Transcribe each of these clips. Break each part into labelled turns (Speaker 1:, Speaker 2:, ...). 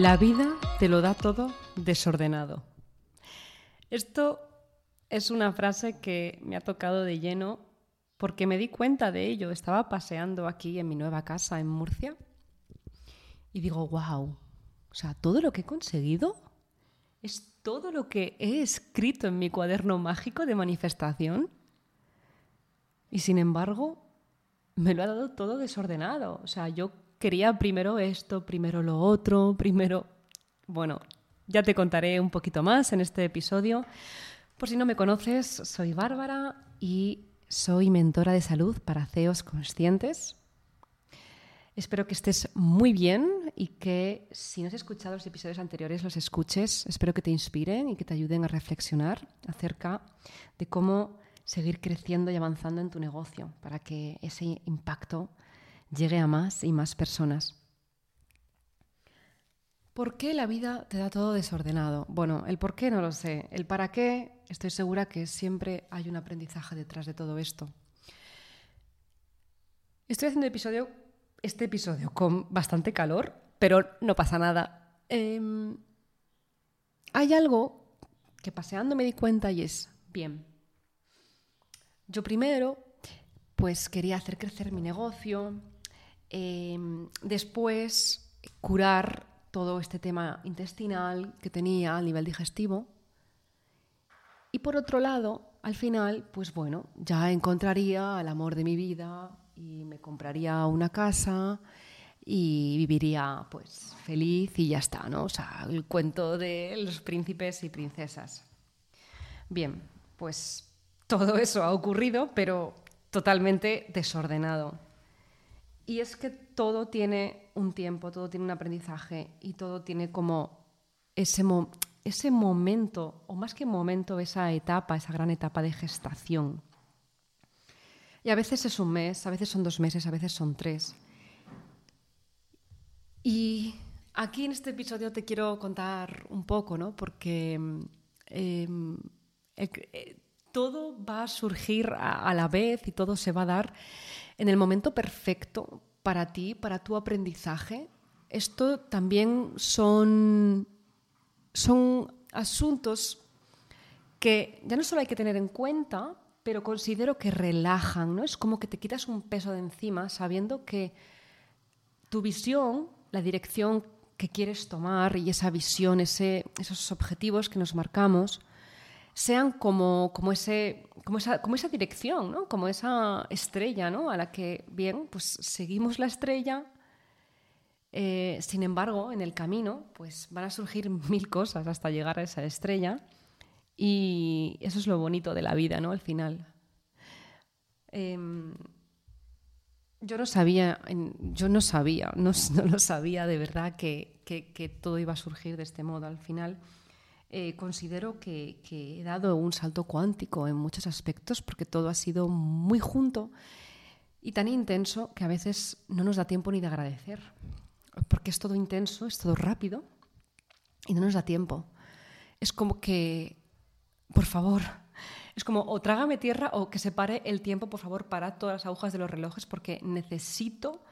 Speaker 1: La vida te lo da todo desordenado. Esto es una frase que me ha tocado de lleno porque me di cuenta de ello. Estaba paseando aquí en mi nueva casa en Murcia y digo, wow, o sea, todo lo que he conseguido es todo lo que he escrito en mi cuaderno mágico de manifestación. Y sin embargo, me lo ha dado todo desordenado. O sea, yo quería primero esto, primero lo otro, primero... Bueno, ya te contaré un poquito más en este episodio. Por si no me conoces, soy Bárbara y soy mentora de salud para CEOs conscientes. Espero que estés muy bien y que si no has escuchado los episodios anteriores los escuches. Espero que te inspiren y que te ayuden a reflexionar acerca de cómo seguir creciendo y avanzando en tu negocio para que ese impacto llegue a más y más personas. ¿Por qué la vida te da todo desordenado? Bueno, el por qué no lo sé. El para qué, estoy segura que siempre hay un aprendizaje detrás de todo esto. Estoy haciendo episodio, este episodio con bastante calor, pero no pasa nada. Em, hay algo que paseando me di cuenta y es, bien, yo primero pues quería hacer crecer mi negocio, Em, después, curar todo este tema intestinal que tenía a nivel digestivo. Y por otro lado, al final, pues bueno, ya encontraría el amor de mi vida y me compraría una casa y viviría pues feliz y ya está, ¿no? O sea, el cuento de los príncipes y princesas. Bien, pues todo eso ha ocurrido, pero totalmente desordenado. Y es que todo tiene un tiempo, todo tiene un aprendizaje y todo tiene como ese, ese momento, o más que momento, esa etapa, esa gran etapa de gestación. Y a veces es un mes, a veces son dos meses, a veces son tres. Y aquí en este episodio te quiero contar un poco, ¿no? Porque em, eh, todo va a surgir a, la vez y todo se va a dar en el momento perfecto para ti, para tu aprendizaje. Esto también son, son asuntos que ya no solo hay que tener en cuenta, pero considero que relajan, ¿no? Es como que te quitas un peso de encima sabiendo que tu visión, la dirección que quieres tomar y esa visión, esos objetivos que nos marcamos, sean como, como, ese, como, esa, como esa dirección, ¿no? como esa estrella ¿no? a la que, bien, pues seguimos la estrella. Eh, sin embargo, en el camino pues van a surgir mil cosas hasta llegar a esa estrella y eso es lo bonito de la vida, ¿no? Al final. Em, yo no sabía, yo no sabía, no, no lo sabía de verdad que, que, que todo iba a surgir de este modo al final. Eh, considero que, he dado un salto cuántico en muchos aspectos porque todo ha sido muy junto y tan intenso que a veces no nos da tiempo ni de agradecer. Porque es todo intenso, es todo rápido y no nos da tiempo. Es como que, por favor, es como o trágame tierra o que se pare el tiempo, por favor, para todas las agujas de los relojes porque necesito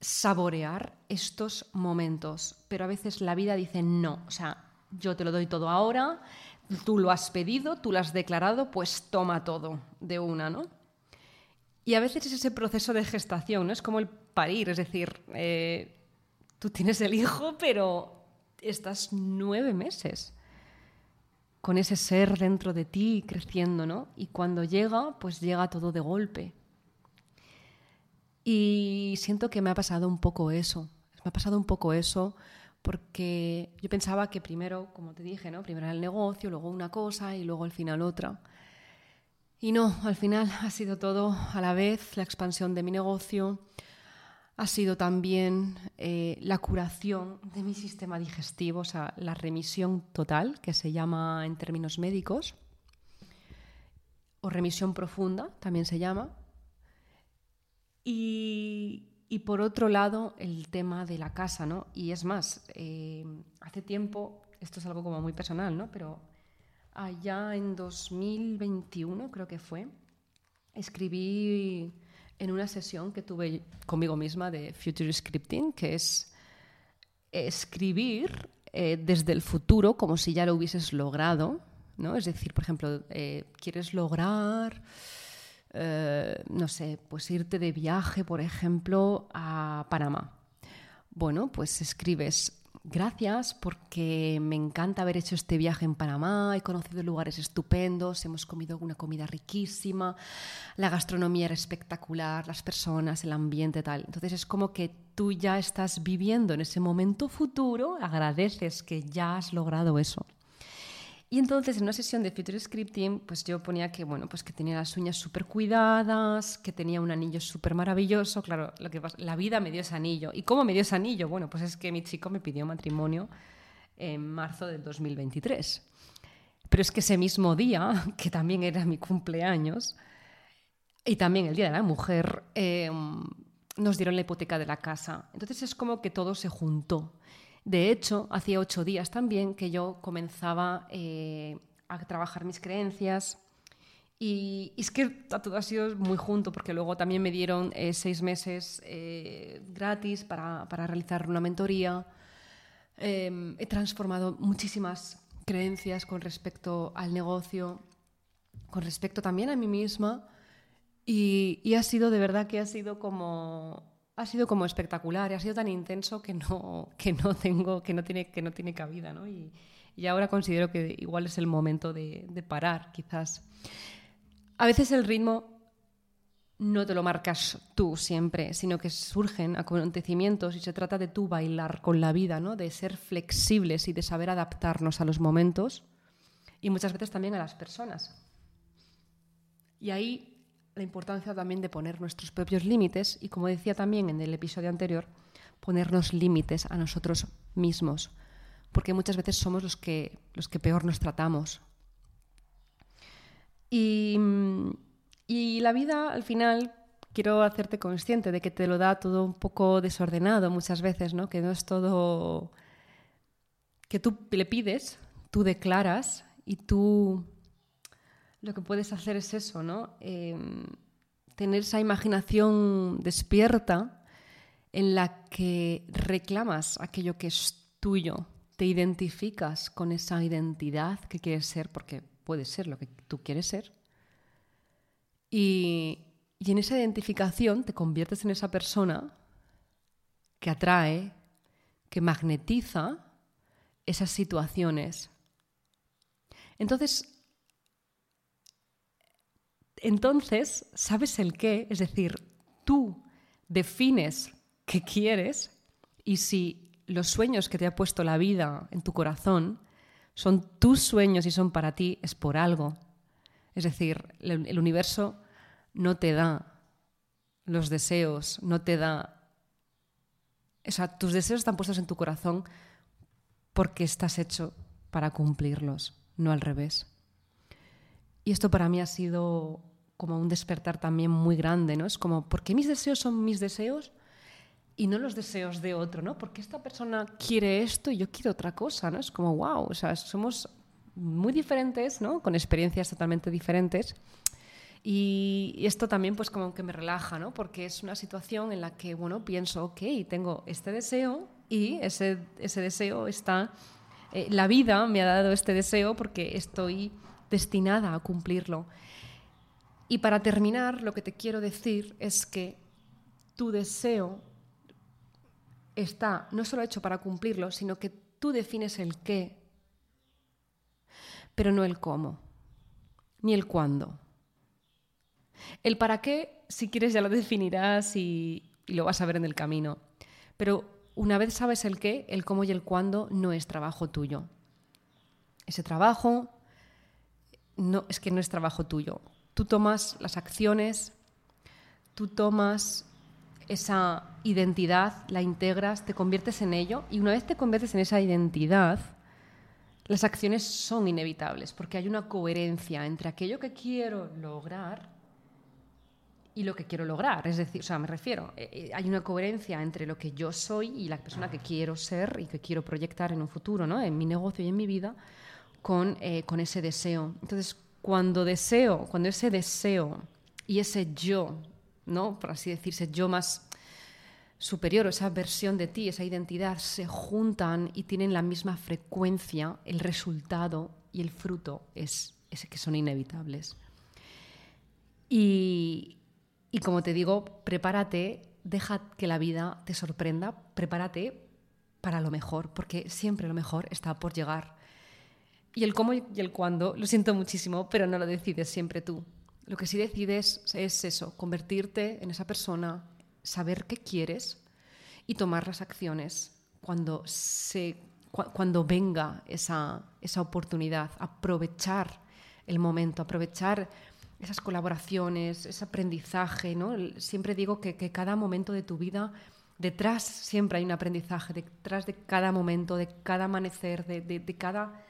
Speaker 1: saborear estos momentos. Pero a veces la vida dice no, o sea, yo te lo doy todo ahora, tú lo has pedido, tú lo has declarado, pues toma todo de una, ¿no? Y a veces es ese proceso de gestación, ¿no? Es como el parir, es decir, eh, tú tienes el hijo, pero estás nueve meses con ese ser dentro de ti creciendo, ¿no? Y cuando llega, pues llega todo de golpe. Y siento que me ha pasado un poco eso, me ha pasado un poco eso porque yo pensaba que primero, como te dije, ¿no? primero era el negocio, luego una cosa y luego al final otra. Y no, al final ha sido todo a la vez, la expansión de mi negocio, ha sido también eh, la curación de mi sistema digestivo, o sea, la remisión total, que se llama en términos médicos, o remisión profunda, también se llama. Y, y por otro lado, el tema de la casa, ¿no? Y es más, eh, hace tiempo, esto es algo como muy personal, ¿no? Pero allá en 2021, creo que fue, escribí en una sesión que tuve conmigo misma de Future Scripting, que es escribir eh, desde el futuro como si ya lo hubieses logrado, ¿no? Es decir, por ejemplo, eh, quieres lograr, eh, no sé, pues irte de viaje, por ejemplo, a Panamá. Bueno, pues escribes gracias porque me encanta haber hecho este viaje en Panamá, he conocido lugares estupendos, hemos comido una comida riquísima, la gastronomía era espectacular, las personas, el ambiente tal. Entonces es como que tú ya estás viviendo en ese momento futuro, agradeces que ya has logrado eso. Y entonces en una sesión de Future Scripting, pues yo ponía que, bueno, pues que tenía las uñas súper cuidadas, que tenía un anillo súper maravilloso. Claro, lo que pasa, la vida me dio ese anillo. ¿Y cómo me dio ese anillo? Bueno, pues es que mi chico me pidió matrimonio en marzo del 2023. Pero es que ese mismo día, que también era mi cumpleaños, y también el Día de la Mujer, em, nos dieron la hipoteca de la casa. Entonces es como que todo se juntó. De hecho, hacía ocho días también que yo comenzaba eh, a trabajar mis creencias. Y, es que todo ha sido muy junto, porque luego también me dieron eh, seis meses eh, gratis para, para, realizar una mentoría. Em, he transformado muchísimas creencias con respecto al negocio, con respecto también a mí misma. Y, y ha sido de verdad que ha sido como ha sido como espectacular y ha sido tan intenso que no, que no tengo, que no tiene, que no tiene cabida, ¿no? Y, ahora considero que igual es el momento de, parar, quizás. A veces el ritmo no te lo marcas tú siempre, sino que surgen acontecimientos y se trata de tú bailar con la vida, ¿no? De ser flexibles y de saber adaptarnos a los momentos y muchas veces también a las personas. Y ahí la importancia también de poner nuestros propios límites y, como decía también en el episodio anterior, ponernos límites a nosotros mismos, porque muchas veces somos los que, los que peor nos tratamos. Y, y la vida, al final, quiero hacerte consciente de que te lo da todo un poco desordenado muchas veces, ¿no? que no es todo que tú le pides, tú declaras y tú lo que puedes hacer es eso, ¿no? Em, tener esa imaginación despierta en la que reclamas aquello que es tuyo, te identificas con esa identidad que quieres ser, porque puede ser lo que tú quieres ser, y, y en esa identificación te conviertes en esa persona que atrae, que magnetiza esas situaciones. Entonces, entonces, ¿sabes el qué? Es decir, tú defines qué quieres y si los sueños que te ha puesto la vida en tu corazón son tus sueños y son para ti, es por algo. Es decir, el, universo no te da los deseos, no te da... O sea, tus deseos están puestos en tu corazón porque estás hecho para cumplirlos, no al revés. Y esto para mí ha sido como un despertar también muy grande, ¿no? Es como, ¿por qué mis deseos son mis deseos y no los deseos de otro, ¿no? Porque esta persona quiere esto y yo quiero otra cosa, ¿no? Es como, wow, o sea, somos muy diferentes, ¿no? Con experiencias totalmente diferentes. Y esto también pues como que me relaja, ¿no? Porque es una situación en la que, bueno, pienso, ok, tengo este deseo y ese, ese deseo está... Eh, la vida me ha dado este deseo porque estoy destinada a cumplirlo. Y para terminar, lo que te quiero decir es que tu deseo está no solo hecho para cumplirlo, sino que tú defines el qué, pero no el cómo, ni el cuándo. El para qué, si quieres, ya lo definirás y, lo vas a ver en el camino. Pero una vez sabes el qué, el cómo y el cuándo no es trabajo tuyo. Ese trabajo no, es que no es trabajo tuyo. Tú tomas las acciones, tú tomas esa identidad, la integras, te conviertes en ello y una vez te conviertes en esa identidad, las acciones son inevitables porque hay una coherencia entre aquello que quiero lograr y lo que quiero lograr. Es decir, o sea, me refiero, eh, eh, hay una coherencia entre lo que yo soy y la persona que quiero ser y que quiero proyectar en un futuro, ¿no? En mi negocio y en mi vida con, eh, con ese deseo. Entonces, cuando deseo, cuando ese deseo y ese yo, ¿no? Por así decirse, yo más superior o esa versión de ti, esa identidad, se juntan y tienen la misma frecuencia, el resultado y el fruto es ese que son inevitables. Y, y como te digo, prepárate, deja que la vida te sorprenda, prepárate para lo mejor, porque siempre lo mejor está por llegar. Y el cómo y el cuándo, lo siento muchísimo, pero no lo decides siempre tú. Lo que sí decides es eso, convertirte en esa persona, saber qué quieres y tomar las acciones cuando, se, cuando venga esa, esa oportunidad, aprovechar el momento, aprovechar esas colaboraciones, ese aprendizaje. ¿no? Siempre digo que, que, cada momento de tu vida, detrás siempre hay un aprendizaje, detrás de cada momento, de cada amanecer, de, de, de cada...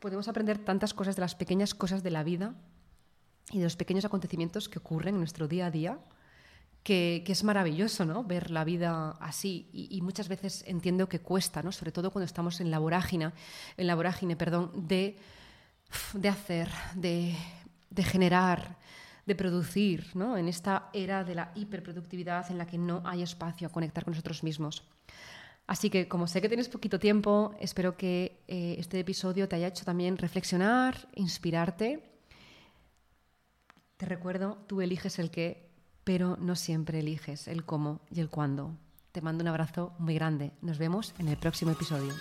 Speaker 1: Podemos aprender tantas cosas de las pequeñas cosas de la vida y de los pequeños acontecimientos que ocurren en nuestro día a día, que, que es maravilloso ¿no? ver la vida así. Y, y, muchas veces entiendo que cuesta, ¿no? sobre todo cuando estamos en la vorágine, en la vorágine perdón, de, de hacer, de, de generar, de producir, ¿no? en esta era de la hiperproductividad en la que no hay espacio a conectar con nosotros mismos. Así que como sé que tienes poquito tiempo, espero que eh, este episodio te haya hecho también reflexionar, inspirarte te recuerdo, tú eliges el qué, pero no siempre eliges el cómo y el cuándo. Te mando un abrazo muy grande. Nos vemos en el próximo episodio.